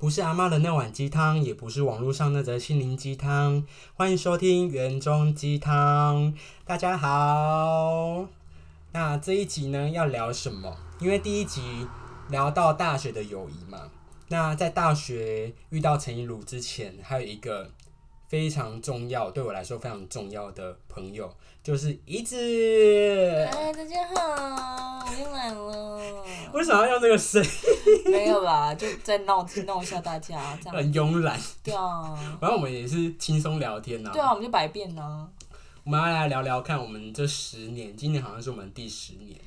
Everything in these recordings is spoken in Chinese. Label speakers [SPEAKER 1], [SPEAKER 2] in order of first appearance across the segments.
[SPEAKER 1] 不是阿妈的那碗鸡汤，也不是网络上那则心灵鸡汤。欢迎收听园中鸡汤。大家好，那这一集呢要聊什么？因为第一集聊到大学的友谊嘛。那在大学遇到陈一如之前，还有一个非常重要，对我来说非常重要的朋友，就是一子。
[SPEAKER 2] 嗨，大家好，我又来了。
[SPEAKER 1] 为什么要用这个声音？
[SPEAKER 2] 没有啦，就再闹闹一下大家这样。
[SPEAKER 1] 很慵懒。
[SPEAKER 2] 对啊，
[SPEAKER 1] 反正我们也是轻松聊天呐、
[SPEAKER 2] 对啊，我们就百变呢。
[SPEAKER 1] 我们要来聊聊看，我们这十年，今年好像是我们第十年。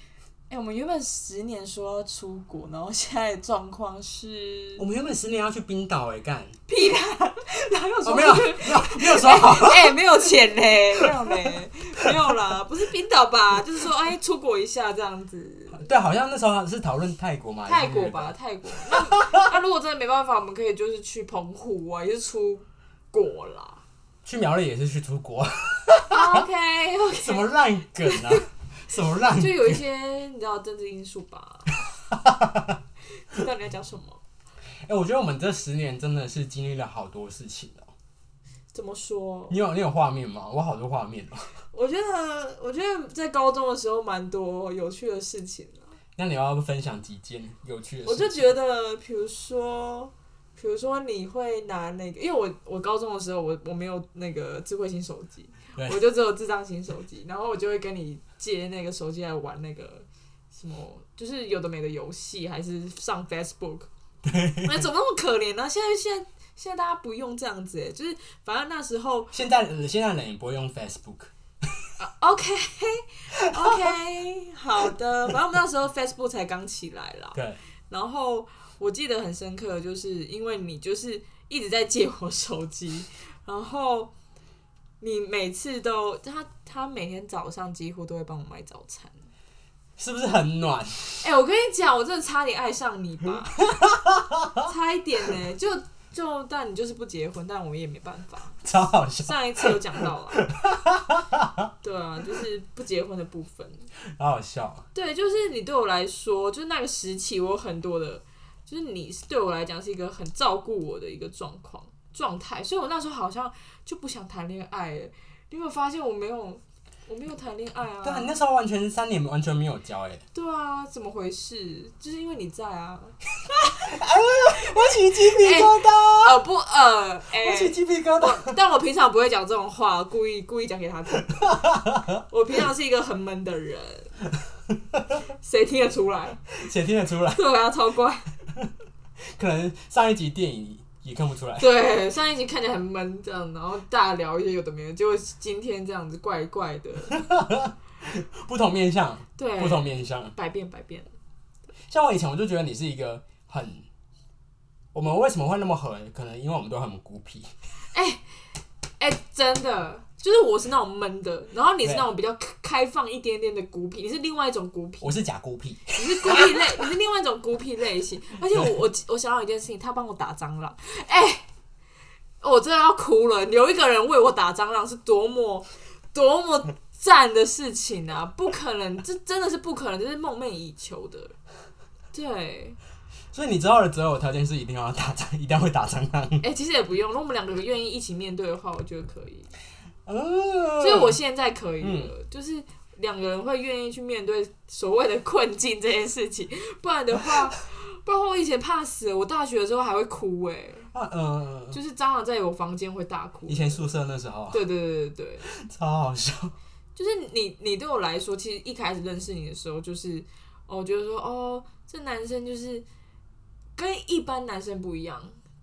[SPEAKER 2] 哎、我们原本十年说要出国，然后现在的状况是
[SPEAKER 1] 我们原本十年要去冰岛哎，干
[SPEAKER 2] 屁啦，哪有
[SPEAKER 1] 哦
[SPEAKER 2] 说
[SPEAKER 1] 没有没有没有说好，
[SPEAKER 2] 哎、没有钱嘞，没有嘞，没有啦，不是冰岛吧？就是说，哎、出国一下这样子。
[SPEAKER 1] 对，好像那时候是讨论泰国嘛，
[SPEAKER 2] 泰国吧，？泰国。那 那如果真的没办法，我们可以就是去澎湖啊，也是出国啦。
[SPEAKER 1] 去苗栗也是去出国，
[SPEAKER 2] OK OK，
[SPEAKER 1] 什么烂梗啊？什么烂？
[SPEAKER 2] 就有一些你知道政治因素吧。知道你要讲什么？
[SPEAKER 1] 哎、我觉得我们这十年真的是经历了好多事情哦、
[SPEAKER 2] 怎么说？
[SPEAKER 1] 你有你有画面吗？我好多画面哦、
[SPEAKER 2] 我觉得，我觉得在高中的时候蛮多有趣的事情的。
[SPEAKER 1] 那你要不分享几件有趣的事情？
[SPEAKER 2] 我就觉得，比如说，比如说你会拿那个，因为我我高中的时候我我没有那个智慧型手机，我就只有智障型手机，然后我就会跟你借那个手机来玩那个什么，就是有的没的游戏，还是上 Facebook。那怎么那么可怜呢、现在现在现在大家不用这样子哎，就是反正那时候
[SPEAKER 1] 现在呃现在人也不会用 Facebook，
[SPEAKER 2] 啊 OK OK 好的，反正我们那时候 Facebook 才刚起来啦。
[SPEAKER 1] 对，
[SPEAKER 2] 然后我记得很深刻，就是因为你就是一直在借我手机，然后你每次都他他每天早上几乎都会帮我买早餐。
[SPEAKER 1] 是不是很暖？
[SPEAKER 2] 哎、我跟你讲，我真的差点爱上你吧，差一点呢、就就但你就是不结婚，但我也没办法。
[SPEAKER 1] 超好笑，
[SPEAKER 2] 上一次有讲到了，对啊，就是不结婚的部分。
[SPEAKER 1] 好好笑。
[SPEAKER 2] 对，就是你对我来说，就是那个时期，我有很多的，就是你是对我来讲是一个很照顾我的一个状况状态，所以我那时候好像就不想谈恋爱了。你有没有发现我没有，我没有谈恋爱啊？
[SPEAKER 1] 对啊，你那时候完全三年完全没有交哎、
[SPEAKER 2] 对啊，怎么回事？就是因为你在啊。
[SPEAKER 1] 我起鸡皮疙瘩，
[SPEAKER 2] 呃不呃，哎、
[SPEAKER 1] 我起鸡皮疙瘩。
[SPEAKER 2] 但我平常不会讲这种话，故意故意讲给他听。我平常是一个很闷的人，谁听得出来？
[SPEAKER 1] 谁听得出来？
[SPEAKER 2] 对啊，超怪。
[SPEAKER 1] 可能上一集电影也看不出来。
[SPEAKER 2] 对，上一集看起来很闷，这样，然后大聊一些有的没的，结果今天这样子怪怪的。
[SPEAKER 1] 不同面相，
[SPEAKER 2] 对，
[SPEAKER 1] 不同面相。
[SPEAKER 2] 百变百变。
[SPEAKER 1] 像我以前我就觉得你是一个很，我们为什么会那么合？可能因为我们都很孤僻。
[SPEAKER 2] 哎、真的，就是我是那种闷的，然后你是那种比较开 开放一点点的孤僻，你是另外一种孤僻，
[SPEAKER 1] 我是假孤僻，
[SPEAKER 2] 你是孤僻类，你是另外一种孤僻类型。而且我我我想到一件事情，他帮我打蟑螂，哎、我真的要哭了。有一个人为我打蟑螂，是多么多么赞的事情啊！不可能，这真的是不可能，这是梦寐以求的。对，
[SPEAKER 1] 所以你知道的择偶条件是一定要打蟑，一定要会打蟑螂。
[SPEAKER 2] 哎、其实也不用，如果我们两个愿意一起面对的话，我觉得可以。
[SPEAKER 1] 嗯，
[SPEAKER 2] 所以我现在可以了，
[SPEAKER 1] 嗯。
[SPEAKER 2] 就是两个人会愿意去面对所谓的困境这件事情，不然的话，不然我以前怕死了，我大学的时候还会哭哎、
[SPEAKER 1] 啊嗯，
[SPEAKER 2] 就是蟑螂在我房间会大哭。
[SPEAKER 1] 以前宿舍那时候
[SPEAKER 2] 对对对对对，
[SPEAKER 1] 超好笑。
[SPEAKER 2] 就是你你对我来说，其实一开始认识你的时候，就是哦，我觉得说哦，这男生就是跟一般男生不一样，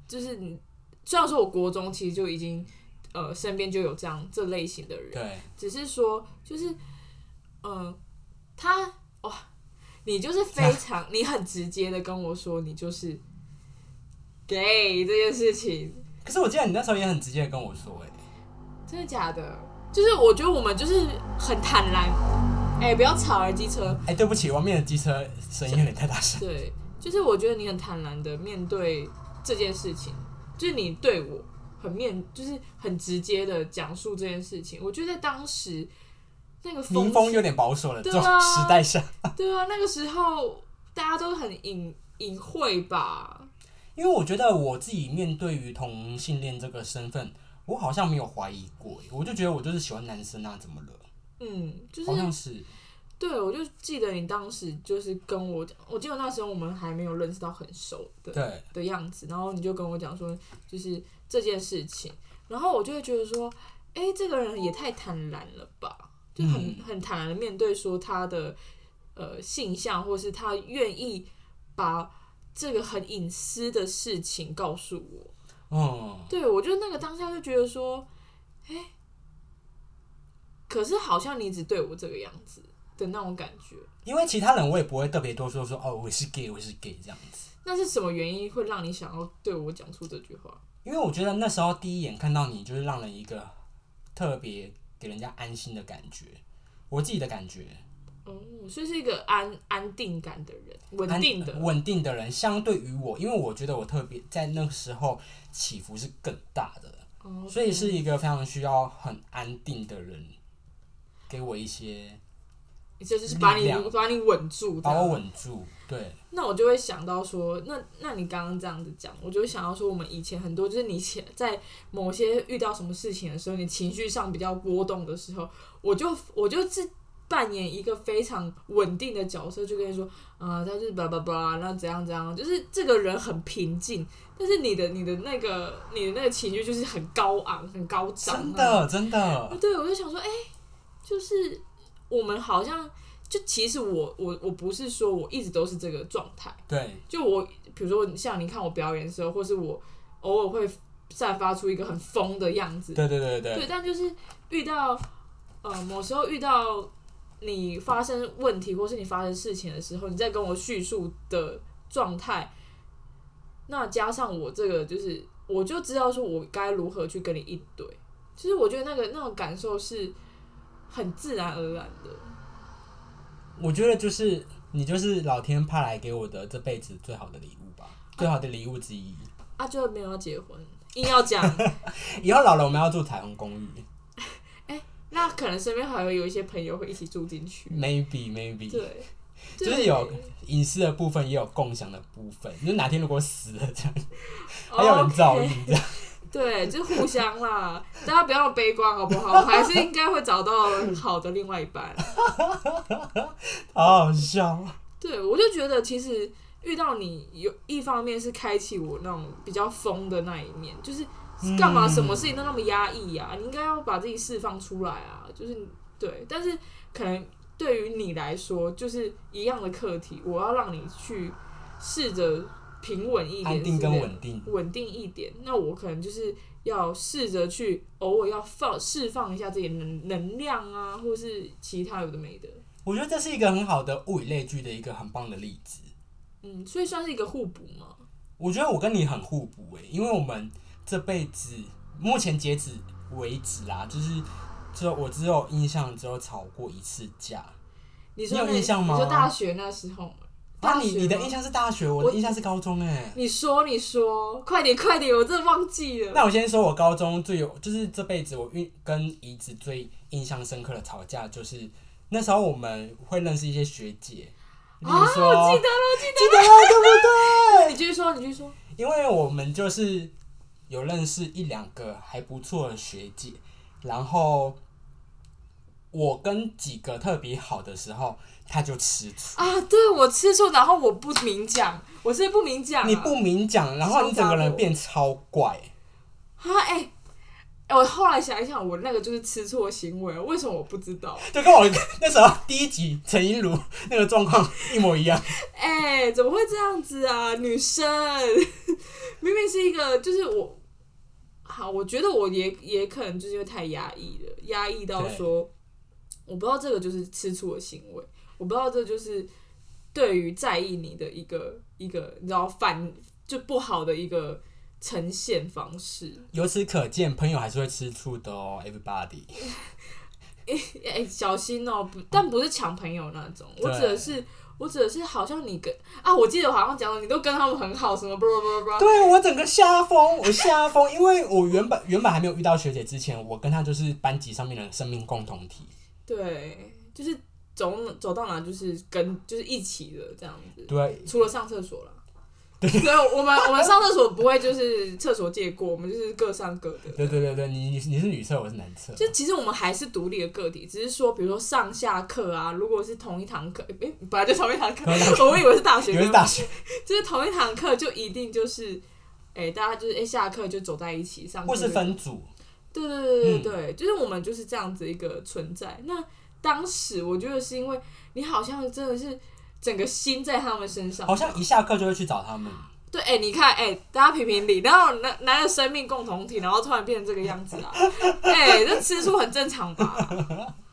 [SPEAKER 2] 就是你虽然说我国中其实就已经呃身边就有这样这类型的人，
[SPEAKER 1] 对，
[SPEAKER 2] 只是说就是嗯、呃他哇，你就是非常你很直接的跟我说你就是 gay 这件事情，
[SPEAKER 1] 可是我记得你那时候也很直接的跟我说、哎，
[SPEAKER 2] 真的假的？就是我觉得我们就是很坦然，哎、不要吵了机车。
[SPEAKER 1] 哎、对不起，外面的机车声音有点太大声。
[SPEAKER 2] 对，就是我觉得你很坦然的面对这件事情，就是你对我很面，就是很直接的讲述这件事情。我觉得在当时那个
[SPEAKER 1] 民风有点保守了，这种
[SPEAKER 2] 对啊
[SPEAKER 1] 时代下，
[SPEAKER 2] 对啊，那个时候大家都很隐隐晦吧。
[SPEAKER 1] 因因为我觉得我自己面对于同性恋这个身份，我好像没有怀疑过，我就觉得我就是喜欢男生啊，怎么了？
[SPEAKER 2] 嗯，就是
[SPEAKER 1] 好像是，
[SPEAKER 2] 对，我就记得你当时就是跟我讲，我记得那时候我们还没有认识到很熟的
[SPEAKER 1] 对，
[SPEAKER 2] 的样子，然后你就跟我讲说，就是这件事情，然后我就会觉得说，哎、这个人也太坦然了吧，就很、
[SPEAKER 1] 嗯
[SPEAKER 2] 很坦然的面对说他的呃性向，或是他愿意把这个很隐私的事情告诉我。
[SPEAKER 1] 哦，
[SPEAKER 2] 对我就那个当下就觉得说，哎、可是好像你只对我这个样子的那种感觉。
[SPEAKER 1] 因为其他人我也不会特别多说说哦，我是 gay，我是 gay 这样子。
[SPEAKER 2] 那是什么原因会让你想要对我讲出这句话？
[SPEAKER 1] 因为我觉得那时候第一眼看到你，就是让人一个特别给人家安心的感觉，我自己的感觉，
[SPEAKER 2] 哦，所以是一个安安定感的人，稳定的。
[SPEAKER 1] 稳定的人，相对于我，因为我觉得我特别在那个时候起伏是更大的，
[SPEAKER 2] 哦，
[SPEAKER 1] 所以是一个非常需要很安定的人，给我一些
[SPEAKER 2] 这就是把你把你稳住，
[SPEAKER 1] 把我。稳住，对，
[SPEAKER 2] 那我就会想到说，那那你刚刚这样子讲，我就会想到说，我们以前很多就是你前在某些遇到什么事情的时候，你情绪上比较波动的时候，我就我就是扮演一个非常稳定的角色，就跟你说，啊、他就是巴拉巴拉，那怎样怎样，就是这个人很平静，但是你的你的那个你的那个情绪就是很高昂、很高涨、
[SPEAKER 1] 真的真的，
[SPEAKER 2] 对，我就想说，哎、就是我们好像就其实我我我不是说我一直都是这个状态，
[SPEAKER 1] 对，
[SPEAKER 2] 就我比如说像你看我表演的时候，或是我偶尔会散发出一个很疯的样子，
[SPEAKER 1] 对对对
[SPEAKER 2] 对，
[SPEAKER 1] 对，
[SPEAKER 2] 但就是遇到呃某时候遇到你发生问题或是你发生事情的时候，你在跟我叙述的状态，那加上我这个就是我就知道说我该如何去跟你应对。其实我觉得那个那种感受是很自然而然的。
[SPEAKER 1] 我觉得就是你就是老天派来给我的这辈子最好的礼物吧，最好的礼物之一。
[SPEAKER 2] 啊，就没有要结婚，硬要讲，
[SPEAKER 1] 以后老了我们要住彩虹公寓
[SPEAKER 2] 那可能身边还会有一些朋友会一起住进去。
[SPEAKER 1] ，maybe maybe，
[SPEAKER 2] 对，
[SPEAKER 1] 就是有隐私的部分，也有共享的部分。就哪天如果死了这样，还有人照应这样。
[SPEAKER 2] 对，就互相啦，大家不要悲观好不好？我还是应该会找到好的另外一半。
[SPEAKER 1] 好好笑。
[SPEAKER 2] 对，我就觉得其实遇到你有一方面是开启我那种比较疯的那一面，就是干嘛什么事情都那么压抑呀、你应该要把自己释放出来啊，就是对，但是可能对于你来说就是一样的课题，我要让你去试着平稳一点，
[SPEAKER 1] 安定跟稳定，
[SPEAKER 2] 稳定一点，那我可能就是要试着去偶尔要放释放一下自己的能能量啊，或是其他有的没的，
[SPEAKER 1] 我觉得这是一个很好的物以类聚的一个很棒的例子。
[SPEAKER 2] 嗯，所以算是一个互补嘛。
[SPEAKER 1] 我觉得我跟你很互补诶、因为我们这辈子目前截止为止啦，就是只有我只有印象只有吵过一次架。你
[SPEAKER 2] 说有
[SPEAKER 1] 印象吗
[SPEAKER 2] 你说大学那时候大学吗
[SPEAKER 1] 你你的印象是大学，我的印象是高中诶、
[SPEAKER 2] 你说你说，快点快点，我真的忘记了。
[SPEAKER 1] 那我先说，我高中最有就是这辈子我遇跟姨子最印象深刻的吵架，就是那时候我们会认识一些学姐，
[SPEAKER 2] 啊我记得了，
[SPEAKER 1] 记得了，对不对？
[SPEAKER 2] 你继续说，你继续说。
[SPEAKER 1] 因为我们就是有认识一两个还不错的学姐，然后我跟几个特别好的时候，他就吃醋。
[SPEAKER 2] 啊，对我吃醋，然后我不明讲，我是不明讲、啊。
[SPEAKER 1] 你不明讲，然后你整个人变超怪。
[SPEAKER 2] 啊？哎、哎我后来想一想，我那个就是吃醋的行为，为什么我不知道？
[SPEAKER 1] 就跟我那时候第一集陈英如 那个状况一模一样。
[SPEAKER 2] 哎、怎么会这样子啊？女生 明明是一个，就是我，好，我觉得我也也可能就是因为太压抑了，压抑到说，我不知道这个就是吃醋的行为，我不知道这就是对于在意你的一个一个，你知道反就不好的一个呈现方式。
[SPEAKER 1] 由此可见，朋友还是会吃醋的哦，everybody。
[SPEAKER 2] 哎、小心哦、不，但不是抢朋友那种，我
[SPEAKER 1] 对
[SPEAKER 2] 指的是，我指的是好像你跟啊，我记得我好像讲了，你都跟他们很好，什么不不不不，
[SPEAKER 1] 对我整个吓疯，我吓疯，因为我原本原本还没有遇到学姐之前，我跟她就是班级上面的生命共同体。
[SPEAKER 2] 对，就是走走到哪就是跟就是一起的这样子，
[SPEAKER 1] 对，
[SPEAKER 2] 除了上厕所啦。对，我们我们上厕所不会就是厕所借过，我们就是各上各的。
[SPEAKER 1] 对对对对，你你你是女厕，我是男厕。
[SPEAKER 2] 就其实我们还是独立的个体，只是说，比如说上下课啊，如果是同一堂课，诶、本来就同一堂课，我以为是大学，
[SPEAKER 1] 以为是大学，
[SPEAKER 2] 就是同一堂课就一定就是，诶、大家就是诶、下课就走在一起上课，
[SPEAKER 1] 或是分组。
[SPEAKER 2] 对对对对对，就是我们就是这样子一个存在。那当时我觉得是因为你好像真的是整个心在他们身上，
[SPEAKER 1] 好像一下课就会去找他们。
[SPEAKER 2] 对，哎、你看，哎、大家评评理，然后拿拿着生命共同体，然后突然变成这个样子啊，哎、这吃醋很正常吧？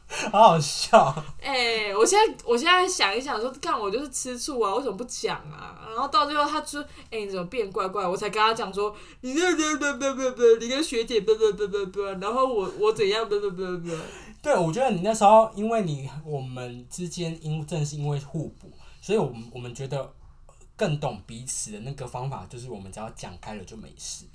[SPEAKER 1] 好好笑。
[SPEAKER 2] 哎、我现在我现在想一想说，干我就是吃醋啊，为什么不讲啊？然后到最后他说，哎、你怎么变怪怪？我才跟他讲说，你这这不不不不，你跟学姐不不不不不，然后我我怎样不不不不，
[SPEAKER 1] 对，我觉得你那时候，因为你我们之间因正是因为互补，所以我们我们觉得更懂彼此的那个方法，就是我们只要讲开了就没事。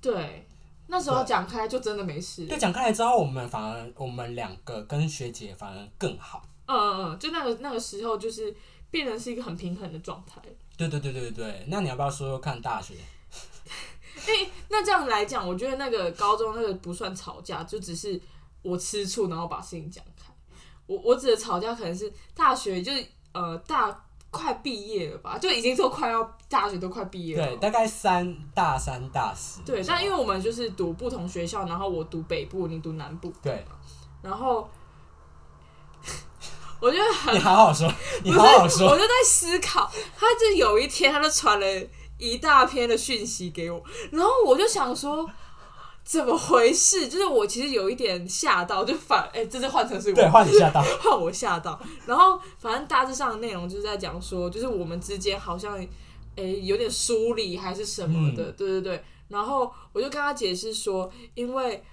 [SPEAKER 2] 对，那时候讲开就真的没事。
[SPEAKER 1] 对，讲开了之后，我们反而我们两个跟学姐反而更好。
[SPEAKER 2] 嗯嗯嗯，就那个那个时候就是变成是一个很平衡的状态。
[SPEAKER 1] 对对对对对，那你要不要说说看大学？
[SPEAKER 2] 哎那这样来讲，我觉得那个高中那个不算吵架，就只是我吃醋，然后把事情讲开。我我指的吵架可能是大学，就是呃大快毕业了吧，就已经都快要大学都快毕业了。
[SPEAKER 1] 对，大概三大三大四。
[SPEAKER 2] 对，但因为我们就是读不同学校，然后我读北部，你读南部，
[SPEAKER 1] 对，
[SPEAKER 2] 然后我觉得很
[SPEAKER 1] 你好好说，你好好说。
[SPEAKER 2] 我就在思考，他就有一天他就传了一大篇的讯息给我，然后我就想说。怎么回事？就是我其实有一点吓到，就反哎、这次换成是我，
[SPEAKER 1] 对，换你吓到。
[SPEAKER 2] 换我吓到。然后反正大致上的内容就是在讲说，就是我们之间好像哎、有点疏离还是什么的，对对对。然后我就跟他解释说，因为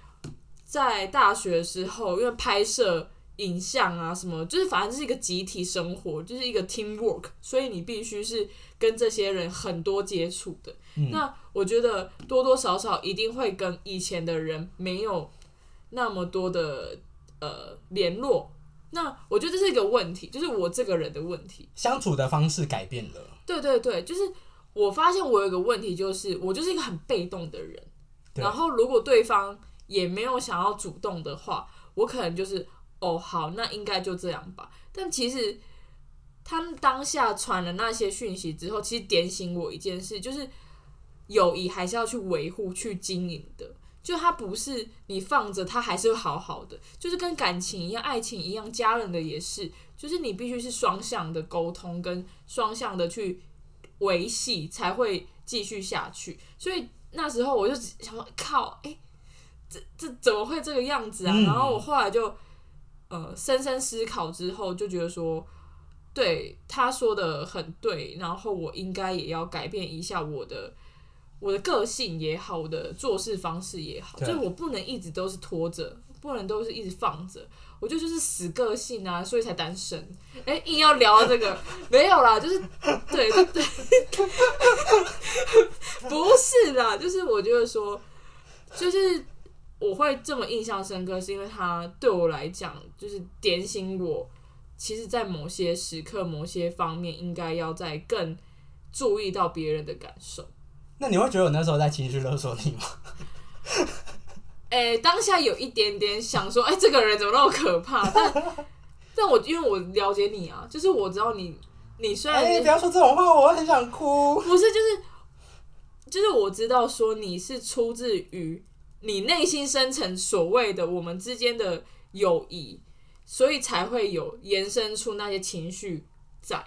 [SPEAKER 2] 在大学的时候，因为拍摄影像啊什么，就是反正是一个集体生活，就是一个 team work，所以你必须是跟这些人很多接触的。那我觉得多多少少一定会跟以前的人没有那么多的呃联络。那我觉得这是一个问题，就是我这个人的问题。
[SPEAKER 1] 相处的方式改变了。
[SPEAKER 2] 对对对，就是我发现我有一个问题，就是我就是一个很被动的人。然后如果对方也没有想要主动的话，我可能就是哦好，那应该就这样吧。但其实他们当下传了那些讯息之后，其实点醒我一件事，就是友谊还是要去维护、去经营的。就它不是你放着，它还是好好的，就是跟感情一样、爱情一样，家人的也是，就是你必须是双向的沟通，跟双向的去维系，才会继续下去。所以那时候我就想说，靠，哎、这这怎么会这个样子啊？然后我后来就呃深深思考之后，就觉得说，对他说的很对，然后我应该也要改变一下我的。我的个性也好，我的做事方式也好，就
[SPEAKER 1] 对
[SPEAKER 2] 是我不能一直都是拖着，不能都是一直放着。我就就是死个性啊，所以才单身。哎、硬要聊到这个，没有啦，就是对对对，不是啦，就是我觉得说，就是我会这么印象深刻，是因为他对我来讲，就是点醒我，其实，在某些时刻、某些方面，应该要在更注意到别人的感受。
[SPEAKER 1] 那你会觉得我那时候在情绪勒索你吗？
[SPEAKER 2] 哎、当下有一点点想说，哎、这个人怎么那么可怕？但 但我因为我了解你啊，就是我知道你，你虽然
[SPEAKER 1] 哎、
[SPEAKER 2] 是
[SPEAKER 1] 不要说这种话，我很想哭。
[SPEAKER 2] 不是，就是就是我知道说你是出自于你内心深层所谓的我们之间的友谊，所以才会有延伸出那些情绪在。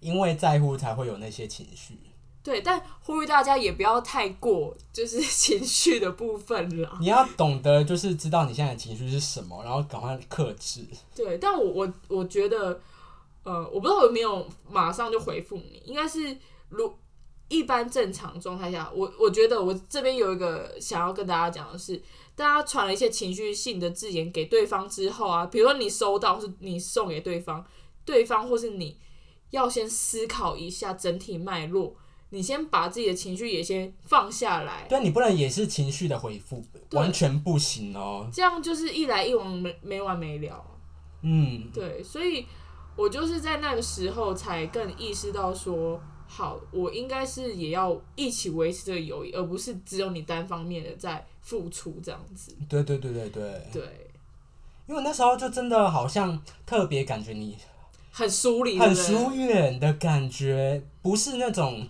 [SPEAKER 1] 因为在乎才会有那些情绪。
[SPEAKER 2] 对，但呼吁大家也不要太过就是情绪的部分啦。
[SPEAKER 1] 你要懂得，就是知道你现在的情绪是什么，然后赶快克制。
[SPEAKER 2] 对，但我我我觉得，呃，我不知道有没有马上就回复你，应该是如一般正常状态下，我我觉得我这边有一个想要跟大家讲的是，大家传了一些情绪性的字眼给对方之后啊，比如说你收到，或是你送给对方，对方或是你要先思考一下整体脉络。你先把自己的情绪也先放下来，
[SPEAKER 1] 对你不能也是情绪的回复，完全不行哦。
[SPEAKER 2] 这样就是一来一往没没完没了。
[SPEAKER 1] 嗯，
[SPEAKER 2] 对，所以我就是在那个时候才更意识到说，好，我应该是也要一起维持这个友谊，而不是只有你单方面的在付出这样子。
[SPEAKER 1] 对对对对对，
[SPEAKER 2] 对，
[SPEAKER 1] 因为那时候就真的好像特别感觉你
[SPEAKER 2] 很疏离，
[SPEAKER 1] 很疏远的感觉，不是那种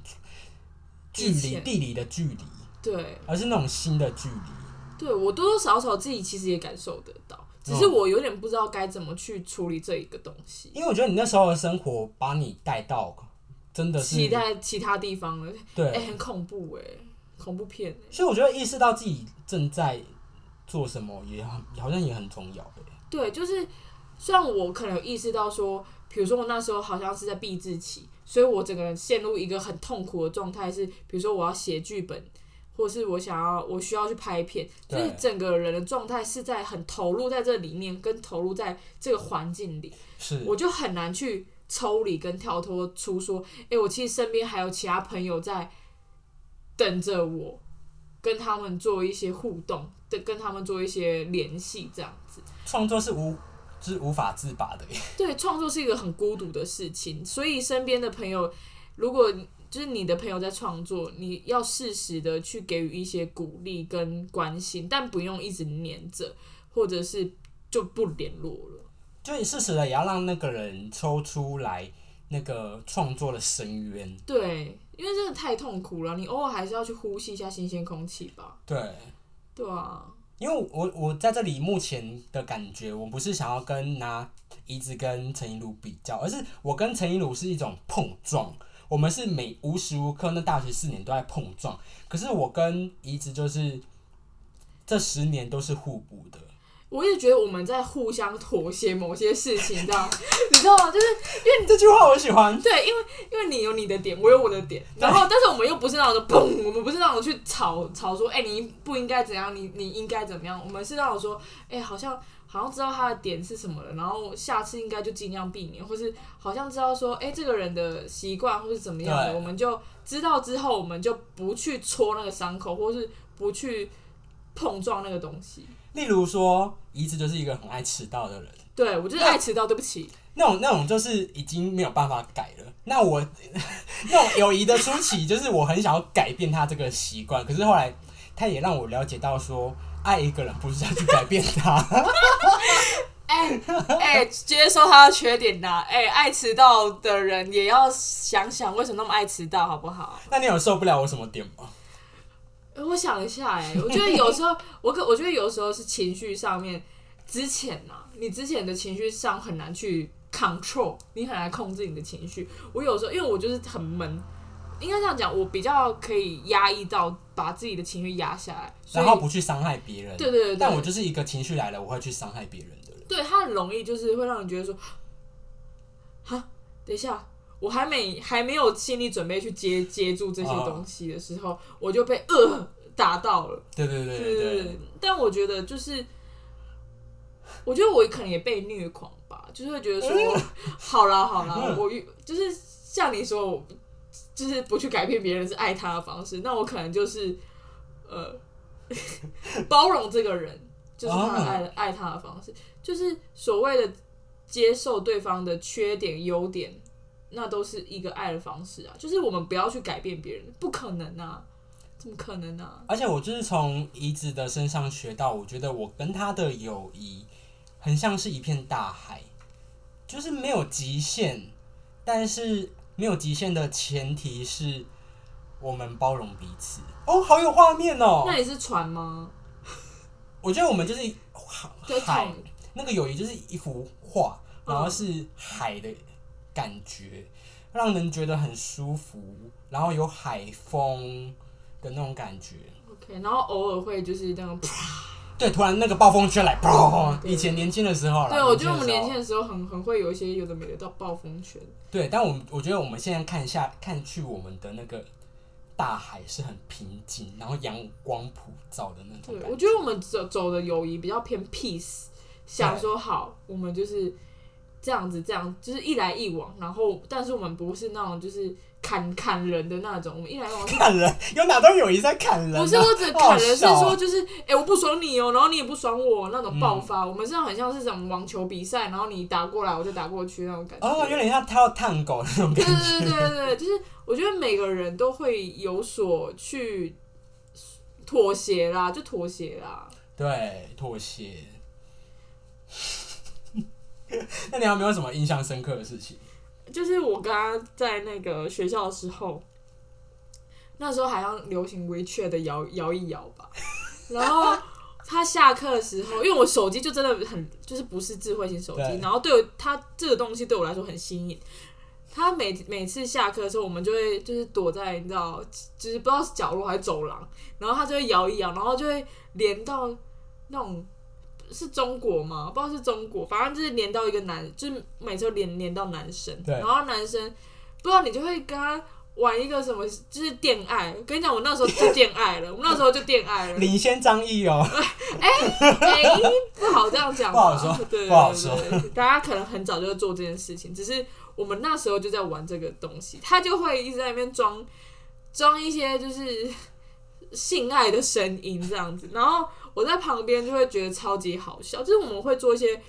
[SPEAKER 1] 距离地理的距离，
[SPEAKER 2] 对，
[SPEAKER 1] 而是那种心的距离。
[SPEAKER 2] 对我多多少少自己其实也感受得到，只是
[SPEAKER 1] 嗯
[SPEAKER 2] 我有点不知道该怎么去处理这一个东西。
[SPEAKER 1] 因为我觉得你那时候的生活把你带到，真的是
[SPEAKER 2] 期待其他地方了，
[SPEAKER 1] 对，
[SPEAKER 2] 哎、很恐怖哎、恐怖片哎、
[SPEAKER 1] 所以我觉得意识到自己正在做什么也很好像也很重要欸。
[SPEAKER 2] 对，就是虽然我可能有意识到说，比如说我那时候好像是在闭智期，所以我整个人陷入一个很痛苦的状态，是比如说我要写剧本，或是我想要我需要去拍片，就
[SPEAKER 1] 对。
[SPEAKER 2] 是整个人的状态是在很投入在这里面，跟投入在这个环境里，
[SPEAKER 1] 是。
[SPEAKER 2] 我就很难去抽离跟跳脱出说，哎、我其实身边还有其他朋友在等着我，跟他们做一些互动，跟跟他们做一些联系，这样子。
[SPEAKER 1] 创作是无是无法自拔的耶。
[SPEAKER 2] 对，创作是一个很孤独的事情，所以身边的朋友，如果就是你的朋友在创作，你要适时的去给予一些鼓励跟关心，但不用一直黏着，或者是就不联络了。
[SPEAKER 1] 就你适时的也要让那个人抽出来那个创作的深渊。
[SPEAKER 2] 对，因为真的太痛苦了，你偶尔还是要去呼吸一下新鲜空气吧。
[SPEAKER 1] 对，
[SPEAKER 2] 对啊，
[SPEAKER 1] 因为我我在这里目前的感觉，我不是想要跟拿一直跟陈一儒比较，而是我跟陈一儒是一种碰撞。我们是每无时无刻那大学四年都在碰撞，可是我跟怡子就是这十年都是互补的。
[SPEAKER 2] 我也觉得我们在互相妥协某些事情，你知道 你知道吗？就是因为
[SPEAKER 1] 这句话我喜欢。
[SPEAKER 2] 对，因为因为你有你的点，我有我的点，然后但是我们又不是那种就砰，我们不是那种去吵吵说，哎、你不应该怎样，你你应该怎么样，我们是那种说，哎、好像好像知道他的点是什么了，然后下次应该就尽量避免，或是好像知道说，哎、这个人的习惯或是怎么样的，我们就知道之后，我们就不去戳那个伤口，或是不去碰撞那个东西。
[SPEAKER 1] 例如说，怡子就是一个很爱迟到的人。
[SPEAKER 2] 对我就是爱迟到，对不起。
[SPEAKER 1] 那种那种就是已经没有办法改了。那我 那种友谊的初期，就是我很想要改变他这个习惯，可是后来他也让我了解到说，爱一个人不是要去改变他。
[SPEAKER 2] 哎哎，接受他的缺点呐、哎、爱迟到的人也要想想为什么那么爱迟到，好不好？
[SPEAKER 1] 那你有受不了我什么点吗？
[SPEAKER 2] 呃我想一下、哎，我觉得有时候，我可我觉得有时候是情绪上面，之前呐、你之前的情绪上很难去 control，你很难控制你的情绪。我有时候因为我就是很闷，应该这样讲，我比较可以压抑到把自己的情绪压下来，
[SPEAKER 1] 然后不去伤害别人。
[SPEAKER 2] 对对对对
[SPEAKER 1] 但我就是一个情绪来了，我会去伤害别人的人。
[SPEAKER 2] 对他很容易就是会让人觉得说，哈，等一下，我还没还没有心理准备去接接住这些
[SPEAKER 1] 啊
[SPEAKER 2] 东西的时候，我就被呃打到了。
[SPEAKER 1] 对对对
[SPEAKER 2] 对
[SPEAKER 1] 对
[SPEAKER 2] 但我觉得就是，我觉得我可能也被虐狂吧，就是会觉得说，好啦好啦，
[SPEAKER 1] 嗯
[SPEAKER 2] 我就是像你说，我就是不去改变别人是爱他的方式，那我可能就是呃 包容这个人，就是他的爱、爱他的方式，就是所谓的接受对方的缺点优点。那都是一个爱的方式啊，就是我们不要去改变别人，不可能啊，怎么可能啊？
[SPEAKER 1] 而且我就是从怡子的身上学到，我觉得我跟他的友谊很像是一片大海，就是没有极限，但是没有极限的前提是我们包容彼此。哦，好有画面哦！
[SPEAKER 2] 那你是船吗？
[SPEAKER 1] 我觉得我们就是
[SPEAKER 2] 在
[SPEAKER 1] 海，那个友谊就是一幅画，然后是海的感觉，让人觉得很舒服，然后有海风的那种感觉。
[SPEAKER 2] OK，然后偶尔会就是那种，
[SPEAKER 1] 对，突然那个暴风圈来，砰！以前年轻的时候啦，
[SPEAKER 2] 对我觉得我们年轻的时候很很会有一些有的没的到暴风圈，
[SPEAKER 1] 对，但我们我觉得我们现在看下看去，我们的那个大海是很平静，然后阳光普照的那种
[SPEAKER 2] 对。我觉得我们走走的友谊比较偏 peace，想说好，我们就是这样子这样，就是一来一往，然后但是我们不是那种就是砍砍人的那种，我们一来一往是
[SPEAKER 1] 砍人，有哪段友谊在砍人啊？
[SPEAKER 2] 不是我只砍人，是说就是哎、诶我不爽你哦、然后你也不爽我那种爆发。我们这样很像是什么网球比赛，然后你打过来我就打过去那种感觉。
[SPEAKER 1] 哦，有点像他要探狗那种
[SPEAKER 2] 对
[SPEAKER 1] 感觉。
[SPEAKER 2] 对对对对，就是我觉得每个人都会有所去妥协啦，就妥协啦。
[SPEAKER 1] 对，妥协。那你有没有什么印象深刻的事情？
[SPEAKER 2] 就是我刚刚在那个学校的时候，那时候好像流行 WeChat 的摇摇一摇吧，然后他下课的时候，因为我手机就真的很就是不是智慧型手机，然后对我他这个东西对我来说很新颖。他每每次下课的时候，我们就会就是躲在你知道，就是不知道是角落还是走廊，然后他就会摇一摇，然后就会连到那种是中国吗？不知道是中国，反正就是连到一个男，就是每次都连连到男生，然后男生不知道你就会跟他玩一个什么，就是恋爱。我跟你讲，我那时候就恋爱了，我那时候就恋爱了。
[SPEAKER 1] 领先张毅哦，
[SPEAKER 2] 哎哎、不好这样讲吧，
[SPEAKER 1] 不好说
[SPEAKER 2] 对对
[SPEAKER 1] 不好说。
[SPEAKER 2] 大家可能很早就会做这件事情，只是我们那时候就在玩这个东西，他就会一直在那边装装一些就是性爱的声音这样子，然后我在旁边就会觉得超级好笑，就是我们会做一些。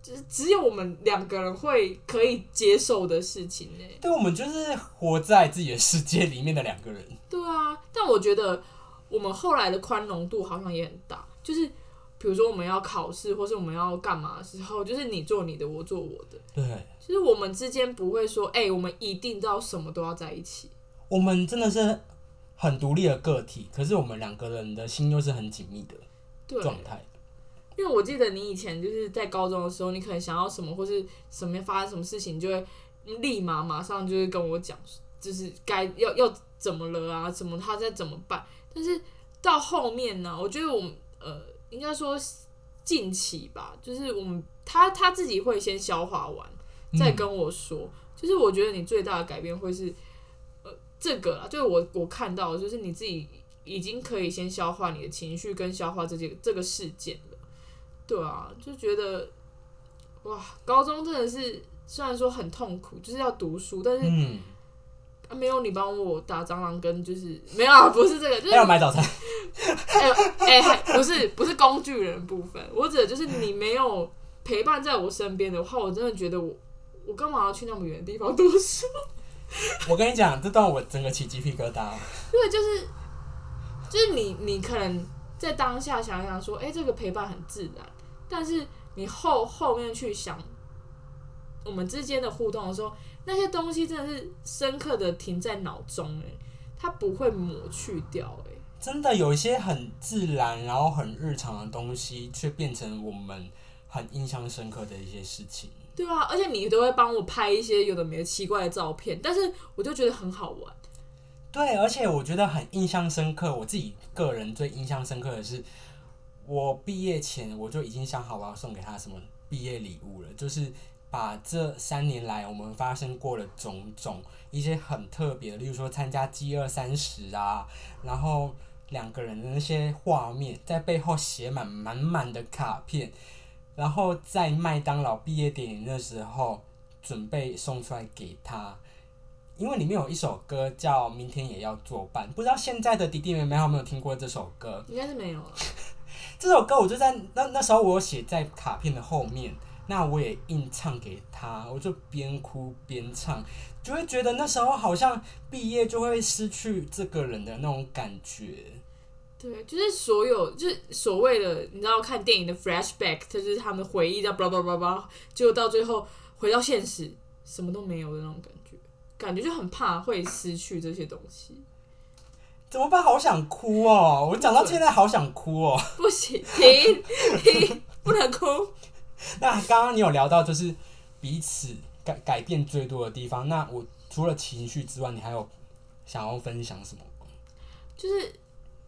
[SPEAKER 2] 就是只有我们两个人会可以接受的事情呢、
[SPEAKER 1] 对，我们就是活在自己的世界里面的两个人。
[SPEAKER 2] 对啊，但我觉得我们后来的宽容度好像也很大，就是比如说我们要考试，或是我们要干嘛的时候，就是你做你的，我做我的，
[SPEAKER 1] 对，
[SPEAKER 2] 就是我们之间不会说，哎、我们一定到什么都要在一起。
[SPEAKER 1] 我们真的是很独立的个体，可是我们两个人的心又是很紧密的，状态。
[SPEAKER 2] 因为我记得你以前就是在高中的时候，你可能想要什么，或是什么发生什么事情，就会立马马上就会跟我讲，就是该要要怎么了啊，怎么他在怎么办。但是到后面呢，我觉得我们呃，应该说近期吧，就是我们他他自己会先消化完，再跟我说。就是我觉得你最大的改变会是呃这个啦，就是我我看到就是你自己已经可以先消化你的情绪，跟消化这件这个事件了。对啊，就觉得哇，高中真的是虽然说很痛苦，就是要读书，但是、
[SPEAKER 1] 嗯，
[SPEAKER 2] 啊没有你帮我打蟑螂跟就是没有啊，不是这个，就是
[SPEAKER 1] 还要买早餐。
[SPEAKER 2] 哎哎、还不是不是工具人部分，我指的就是你没有陪伴在我身边的话，我真的觉得我我干嘛要去那么远的地方读书？
[SPEAKER 1] 我跟你讲，这段我整个起鸡皮疙瘩。
[SPEAKER 2] 对，就是就是你你可能在当下想想说，哎、这个陪伴很自然，但是你后后面去想我们之间的互动的时候，那些东西真的是深刻的停在脑中，哎，它不会抹去掉，哎，
[SPEAKER 1] 真的有一些很自然，然后很日常的东西，却变成我们很印象深刻的一些事情。
[SPEAKER 2] 对啊，而且你都会帮我拍一些有的没的奇怪的照片，但是我就觉得很好玩。
[SPEAKER 1] 对，而且我觉得很印象深刻。我自己个人最印象深刻的是，我毕业前我就已经想好我要送给他什么毕业礼物了，就是把这三年来我们发生过的种种一些很特别的，例如说参加饥饿三十啊，然后两个人的那些画面，在背后写满满满的卡片，然后在麦当劳毕业典礼的时候准备送出来给他。因为里面有一首歌叫《明天也要作伴》，不知道现在的弟弟妹妹有没有听过这首歌？
[SPEAKER 2] 应该是没有了。
[SPEAKER 1] 这首歌我就在那那时候我有写在卡片的后面，那我也硬唱给他，我就边哭边唱，就会觉得那时候好像毕业就会失去这个人的那种感觉。
[SPEAKER 2] 对，就是所有就是所谓的，你知道看电影的 flashback，就是他们回忆到巴拉巴拉巴拉，结果到最后回到现实，什么都没有的那种感觉，感觉就很怕会失去这些东西。
[SPEAKER 1] 怎么办？好想哭哦！我讲到现在好想哭哦。
[SPEAKER 2] 不行，停停，不能哭。
[SPEAKER 1] 那刚刚你有聊到就是彼此改改变最多的地方，那我除了情绪之外，你还有想要分享什么？
[SPEAKER 2] 就是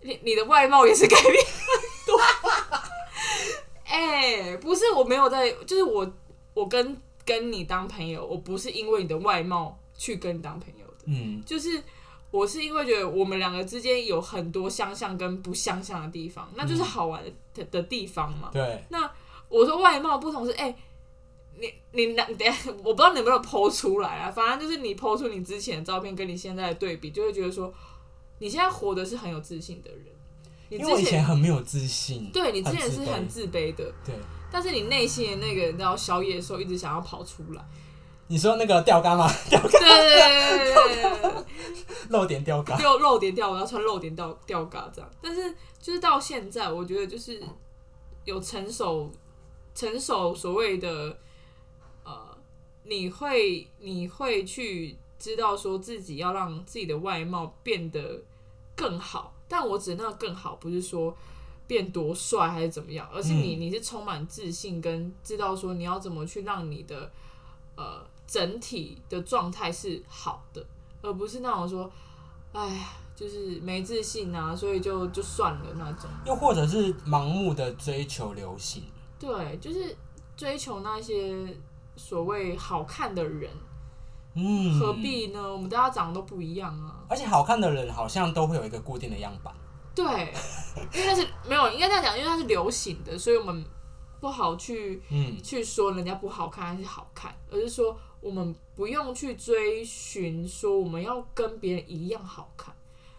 [SPEAKER 2] 你你的外貌也是改变很多。哎、不是我没有在，就是我我跟跟你当朋友，我不是因为你的外貌去跟你当朋友的，
[SPEAKER 1] 嗯，
[SPEAKER 2] 就是我是因为觉得我们两个之间有很多相像跟不相像的地方，那就是好玩的的地方嘛。
[SPEAKER 1] 对，那
[SPEAKER 2] 我说外貌不同是，哎、你你那等下，我不知道你有没有剖出来啊，反正就是你剖出你之前的照片跟你现在的对比，就会觉得说，你现在活的是很有自信的人。你
[SPEAKER 1] 因为我以
[SPEAKER 2] 之前
[SPEAKER 1] 前很没有自信，
[SPEAKER 2] 对你之前是很自卑的，
[SPEAKER 1] 对。
[SPEAKER 2] 但是你内心的那个你知道小野兽一直想要跑出来。
[SPEAKER 1] 你说那个钓竿吗？钓
[SPEAKER 2] 对对对对对对
[SPEAKER 1] 露点钓竿
[SPEAKER 2] 对，，露露点吊，我要穿露点吊吊嘎这样。但是就是到现在，我觉得就是有成熟成熟所谓的呃，你会你会去知道说自己要让自己的外貌变得更好，但我指的那个更好，不是说变多帅还是怎么样，而是你你是充满自信跟知道说你要怎么去让你的呃整体的状态是好的，而不是那种说，哎呀，就是没自信啊，所以就就算了那种。
[SPEAKER 1] 又或者是盲目的追求流行。
[SPEAKER 2] 对，就是追求那些所谓好看的人，
[SPEAKER 1] 嗯，
[SPEAKER 2] 何？必呢？我们大家长得都不一样啊。
[SPEAKER 1] 而且好看的人好像都会有一个固定的样板。
[SPEAKER 2] 对，因为那是没有，应该这样讲，因为它是流行的，所以我们不好去
[SPEAKER 1] 嗯，
[SPEAKER 2] 去说人家不好看还是好看，而是说我们不用去追寻说我们要跟别人一样好看，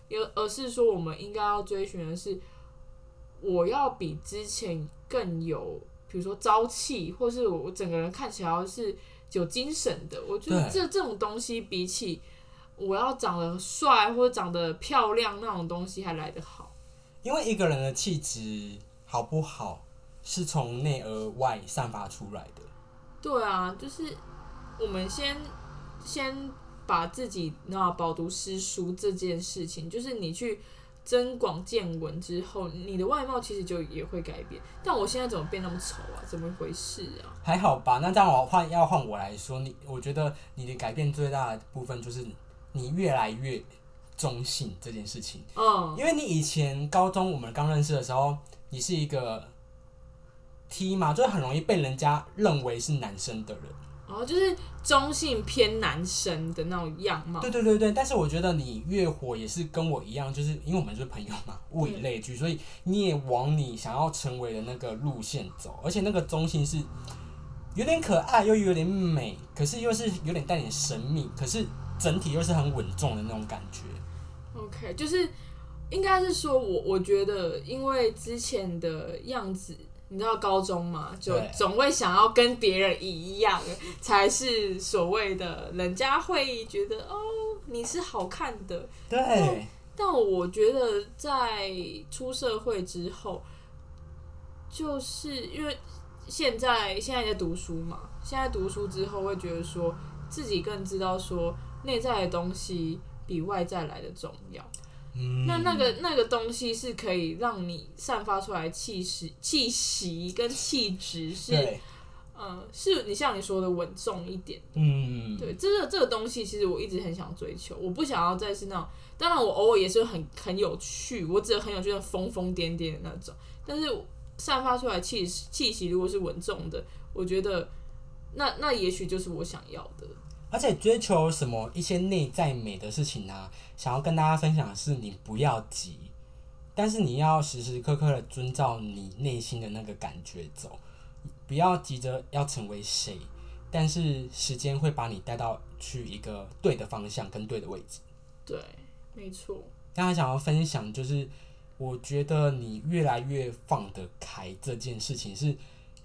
[SPEAKER 2] 而而是说我们应该要追寻的是我要比之前更有，比如说朝气，或是我整个人看起来是有精神的。我觉得这这种东西比起我要长得帅或者长得漂亮那种东西还来得好。
[SPEAKER 1] 因为一个人的气质好不好，是从内而外散发出来的。
[SPEAKER 2] 对啊，就是我们先先把自己那饱读诗书这件事情，就是你去增广见闻之后，你的外貌其实就也会改变。但我现在怎么变那么丑啊？怎么回事啊？
[SPEAKER 1] 还好吧？那这样我换要换我来说，你我觉得你的改变最大的部分就是你越来越中性这件事情。
[SPEAKER 2] 嗯，
[SPEAKER 1] 因为你以前高中我们刚认识的时候，你是一个 T 嘛，就是很容易被人家认为是男生的人。
[SPEAKER 2] 然后就是中性偏男生的那种样貌。
[SPEAKER 1] 对对对对，但是我觉得你越火也是跟我一样，就是因为我们是朋友嘛，物以类聚，所以你也往你想要成为的那个路线走，而且那个中性是有点可爱又有点美，可是又是有点带点神秘，可是整体又是很稳重的那种感觉。
[SPEAKER 2] OK，就是应该是说我我觉得，因为之前的样子，你知道高中嘛，就总会想要跟别人一样，才是所谓的人家会觉得哦你是好看的。
[SPEAKER 1] 对，
[SPEAKER 2] 但我觉得在出社会之后，就是因为现在现在在读书嘛，现在读书之后会觉得说自己更知道说内在的东西比外在来的重要。
[SPEAKER 1] 嗯，
[SPEAKER 2] 那那个那个东西是可以让你散发出来气势、气息跟气质是，
[SPEAKER 1] 对，
[SPEAKER 2] 嗯，是你像你说的稳重一点。
[SPEAKER 1] 嗯，
[SPEAKER 2] 对，这个这个东西其实我一直很想追求，我不想要再是那种，当然我偶尔也是很很有趣，我只很有趣的疯疯癫癫的那种，但是散发出来气气息如果是稳重的，我觉得那那也许就是我想要的。
[SPEAKER 1] 而且追求什么一些内在美的事情啊，想要跟大家分享的是，你不要急，但是你要时时刻刻的遵照你内心的那个感觉走，不要急着要成为谁，但是时间会把你带到去一个对的方向跟对的位置。
[SPEAKER 2] 对，没错。
[SPEAKER 1] 刚才想要分享就是，我觉得你越来越放得开这件事情是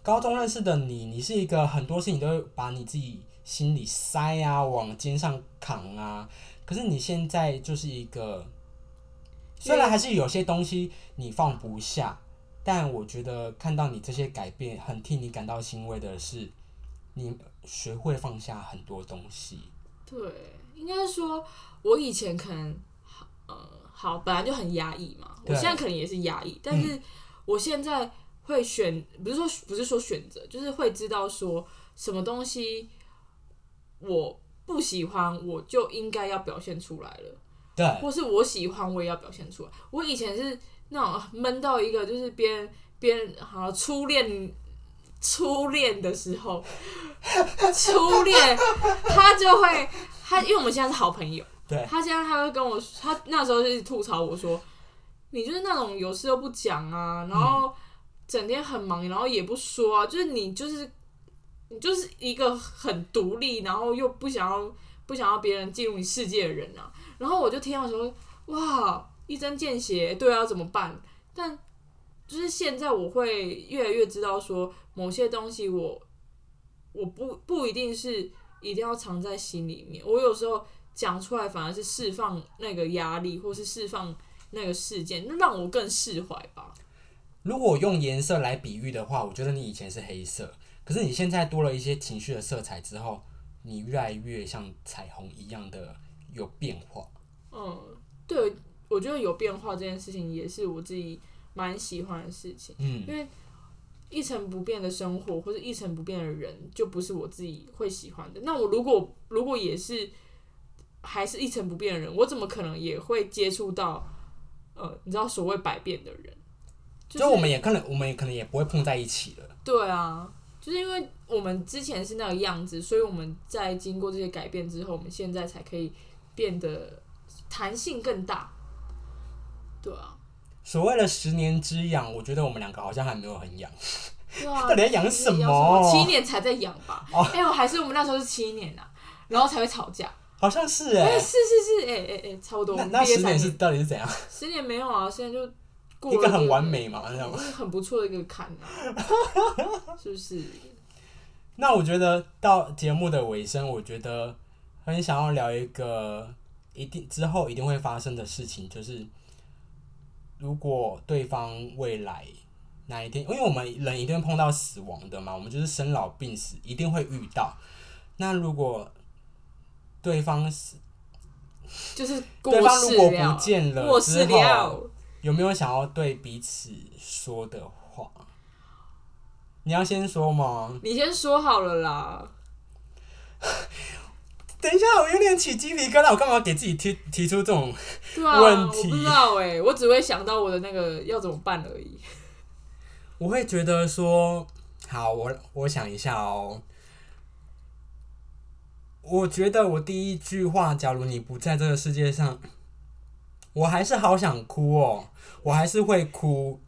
[SPEAKER 1] 高中认识的你，你是一个很多事情都会把你自己心里塞啊，往肩上扛啊。可是你现在就是一个，虽然还是有些东西你放不下，但我觉得看到你这些改变，很替你感到欣慰的是，你学会放下很多东西。
[SPEAKER 2] 对，应该说，我以前可能，呃，好，本来就很压抑嘛，我现在可能也是压抑，但是我现在会选，不是说不是说选择，就是会知道说什么东西我不喜欢，我就应该要表现出来了，
[SPEAKER 1] 对，
[SPEAKER 2] 或是我喜欢，我也要表现出来。我以前是那种闷到一个，就是别人别人好初恋。初恋的时候，初恋他就会他，因为我们现在是好朋友，
[SPEAKER 1] 对
[SPEAKER 2] 他现在他会跟我，他那时候就是吐槽我说，你就是那种有事都不讲啊，然后整天很忙，然后也不说啊，就是你就是你就是一个很独立，然后又不想要不想要别人进入你世界的人啊。然后我就听到说，哇，一针见血，对啊，怎么办？但就是现在我会越来越知道说，某些东西我我不不一定是一定要藏在心里面，我有时候讲出来反而是释放那个压力，或是释放那个事件，让我更释怀吧。
[SPEAKER 1] 如果用颜色来比喻的话，我觉得你以前是黑色，可是你现在多了一些情绪的色彩之后，你越来越像彩虹一样的有变化。
[SPEAKER 2] 嗯，对，我觉得有变化这件事情也是我自己蛮喜欢的事情，
[SPEAKER 1] 嗯，
[SPEAKER 2] 因为一成不变的生活或者一成不变的人，就不是我自己会喜欢的。那我如果如果也是还是一成不变的人，我怎么可能也会接触到呃，你知道所谓百变的人？就
[SPEAKER 1] 就是我们也可能，我们也可能也不会碰在一起了。
[SPEAKER 2] 对啊，就是因为我们之前是那个样子，所以我们在经过这些改变之后，我们现在才可以变得弹性更大。对啊，
[SPEAKER 1] 所谓的十年之痒，我觉得我们两个好像还没有很痒。
[SPEAKER 2] 对啊，
[SPEAKER 1] 到底在养什么
[SPEAKER 2] 七年才在养吧？哎、我还是我们那时候是七年啊，然后才会吵架。
[SPEAKER 1] 好像是
[SPEAKER 2] 哎、
[SPEAKER 1] 哎、
[SPEAKER 2] 是是是，哎哎哎，差不多。
[SPEAKER 1] 那十年是
[SPEAKER 2] 年，
[SPEAKER 1] 到底是怎样？
[SPEAKER 2] 十年没有啊，现在就过
[SPEAKER 1] 一个很完美嘛，这样
[SPEAKER 2] 就是很不错的一个坎啊，是不是？
[SPEAKER 1] 那我觉得到节目的尾声，我觉得很想要聊一个一定之后一定会发生的事情，就是如果对方未来哪一天，因为我们人一定会碰到死亡的嘛，我们就是生老病死一定会遇到。那如果对方死，
[SPEAKER 2] 就是
[SPEAKER 1] 对方如果不，见了之后，
[SPEAKER 2] 了。
[SPEAKER 1] 有没有想要对彼此说的话？你要先说吗？
[SPEAKER 2] 你先说好了啦。
[SPEAKER 1] 等一下，我有点起鸡皮疙瘩，我干嘛给自己提提出这种？问题
[SPEAKER 2] 我不知道哎、我只会想到我的那个要怎么办而已。
[SPEAKER 1] 我会觉得说，好，我我想一下哦。我觉得我第一句话，假如你不在这个世界上，我还是好想哭哦，我还是会哭。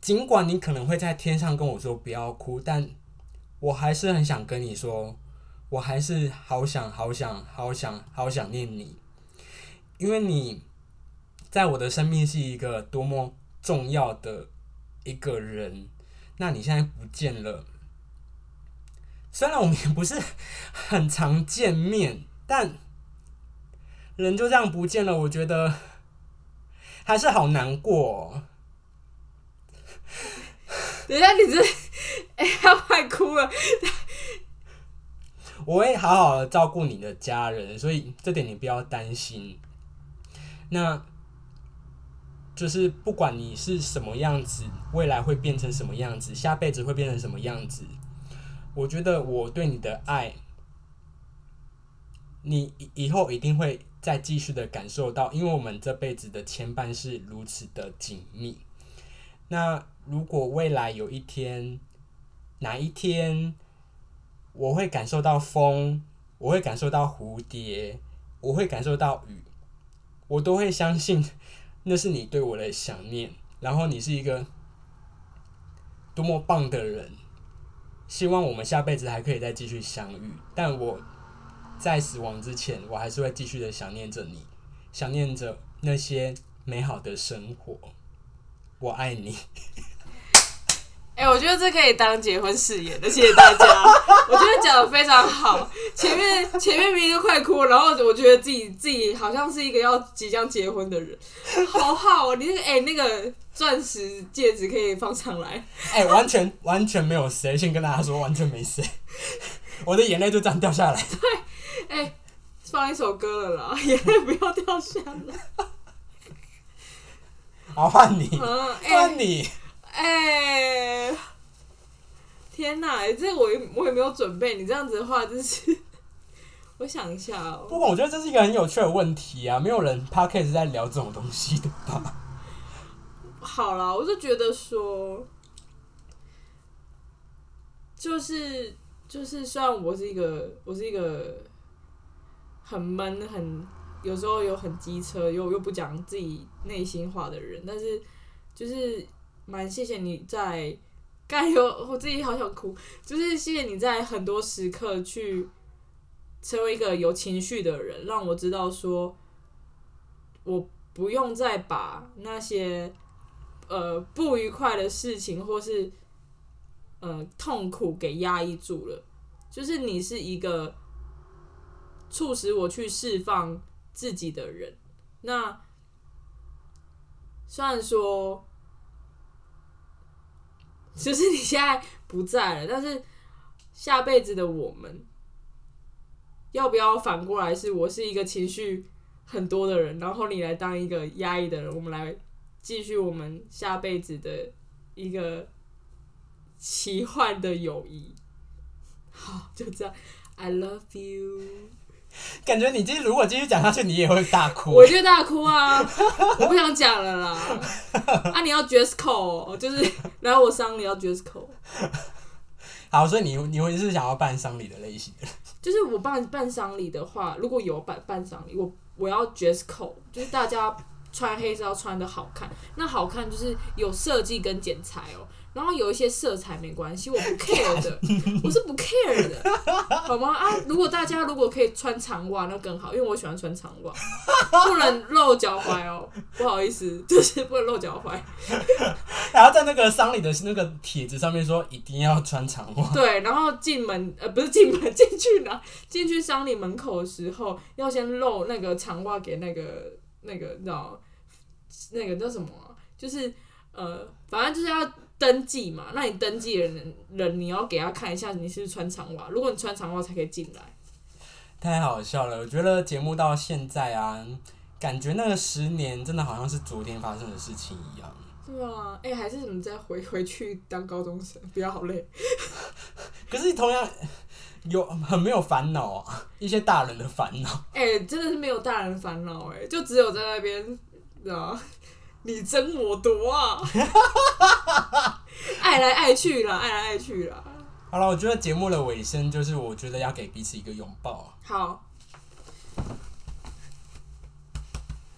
[SPEAKER 1] 尽管你可能会在天上跟我说不要哭，但我还是很想跟你说，我还是好想好想好想好想念你，因为你在我的生命是一个多么重要的一个人，那你现在不见了。虽然我们也不是很常见面，但人就这样不见了，我觉得还是好难过哦、
[SPEAKER 2] 等一下，你这哎，要快哭了。
[SPEAKER 1] 我会好好的照顾你的家人，所以这点你不要担心。那就是不管你是什么样子，未来会变成什么样子，下辈子会变成什么样子，我觉得我对你的爱，你以以后一定会再继续的感受到，因为我们这辈子的牵绊是如此的紧密。那如果未来有一天，哪一天我会感受到风，我会感受到蝴蝶，我会感受到雨，我都会相信那是你对我的想念，然后你是一个多么棒的人，希望我们下辈子还可以再继续相遇。但我在死亡之前，我还是会继续的想念着你，想念着那些美好的生活。我爱你。
[SPEAKER 2] 哎、我觉得这可以当结婚誓言的，谢谢大家。我觉得讲的非常好，前面前面明明就快哭了，然后我觉得自己自己好像是一个要即将结婚的人，好好哦。你那个哎、那个钻石戒指可以放上来，
[SPEAKER 1] 哎、完全完全没有谁，先跟大家说完全没谁，我的眼泪就这样掉下来。
[SPEAKER 2] 哎、放一首歌了啦，眼泪不要掉下来。
[SPEAKER 1] 好，换你，
[SPEAKER 2] 嗯，哎、
[SPEAKER 1] 换你。
[SPEAKER 2] 哎、天哪，哎这我也我也没有准备，你这样子的话，就是，我想一下哦、
[SPEAKER 1] 不过我觉得这是一个很有趣的问题啊，没有人 podcast 在聊这种东西的吧？
[SPEAKER 2] 好啦，我就觉得说，就是就是，虽然我是一个我是一个很闷、很有时候有很机车，又又不讲自己内心话的人，但是就是蛮谢谢你在刚有我自己好想哭，就是谢谢你在很多时刻去成为一个有情绪的人，让我知道说，我不用再把那些呃不愉快的事情或是呃痛苦给压抑住了。就是你是一个促使我去释放自己的人。那虽然说，就是你现在不在了，但是下辈子的我们，要不要反过来是我是一个情绪很多的人，然后你来当一个压抑的人，我们来继续我们下辈子的一个奇幻的友谊。好，就这样，I love you。
[SPEAKER 1] 感觉你继续如果继续讲下去，你也会大哭。
[SPEAKER 2] 我就大哭啊！我不想讲了啦。啊，你要 dress code，就是 来我丧礼要 dress code。
[SPEAKER 1] 好，所以你你会是想要办丧礼的类型的？
[SPEAKER 2] 就是我办办丧礼的话，如果有办办丧礼，我我要 dress code，就是大家穿黑色要穿的好看。那好看就是有设计跟剪裁哦。然后有一些色彩没关系，我不 care 的，我是不 care 的，好吗？啊，如果大家如果可以穿长袜，那更好，因为我喜欢穿长袜，不能露脚踝哦，不好意思，就是不能露脚踝。
[SPEAKER 1] 然后在那个丧礼的那个帖子上面说一定要穿长袜。
[SPEAKER 2] 对，然后进门呃不是进门进去哪？进去丧礼门口的时候要先露那个长袜给那个那个你知道那个叫什么？就是呃，反正就是要。登记嘛，那你登记的人人你要给他看一下你是不是穿长袜，如果你穿长袜才可以进来。
[SPEAKER 1] 太好笑了，我觉得节目到现在啊，感觉那个十年真的好像是昨天发生的事情一样。
[SPEAKER 2] 对啊，哎，还是怎么再回 回去当高中生，比较好累。
[SPEAKER 1] 可是同样有很没有烦恼啊，一些大人的烦恼。
[SPEAKER 2] 哎，真的是没有大人烦恼哎，就只有在那边，知道你争我夺啊！爱来爱去了，爱来爱去了。
[SPEAKER 1] 好了，我觉得节目的尾声就是，我觉得要给彼此一个拥抱。
[SPEAKER 2] 好，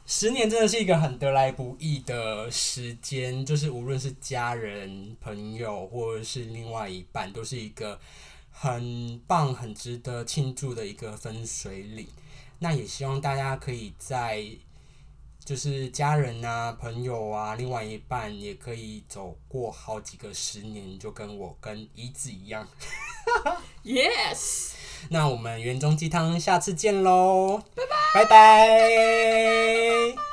[SPEAKER 1] 十年真的是一个很得来不易的时间，就是无论是家人、朋友，或者是另外一半，都是一个很棒、很值得庆祝的一个分水岭。那也希望大家可以在。就是家人啊、朋友啊，另外一半也可以走过好几个十年，就跟我跟一子一样。
[SPEAKER 2] Yes，
[SPEAKER 1] 那我们园中鸡汤下次见喽，拜拜，拜拜。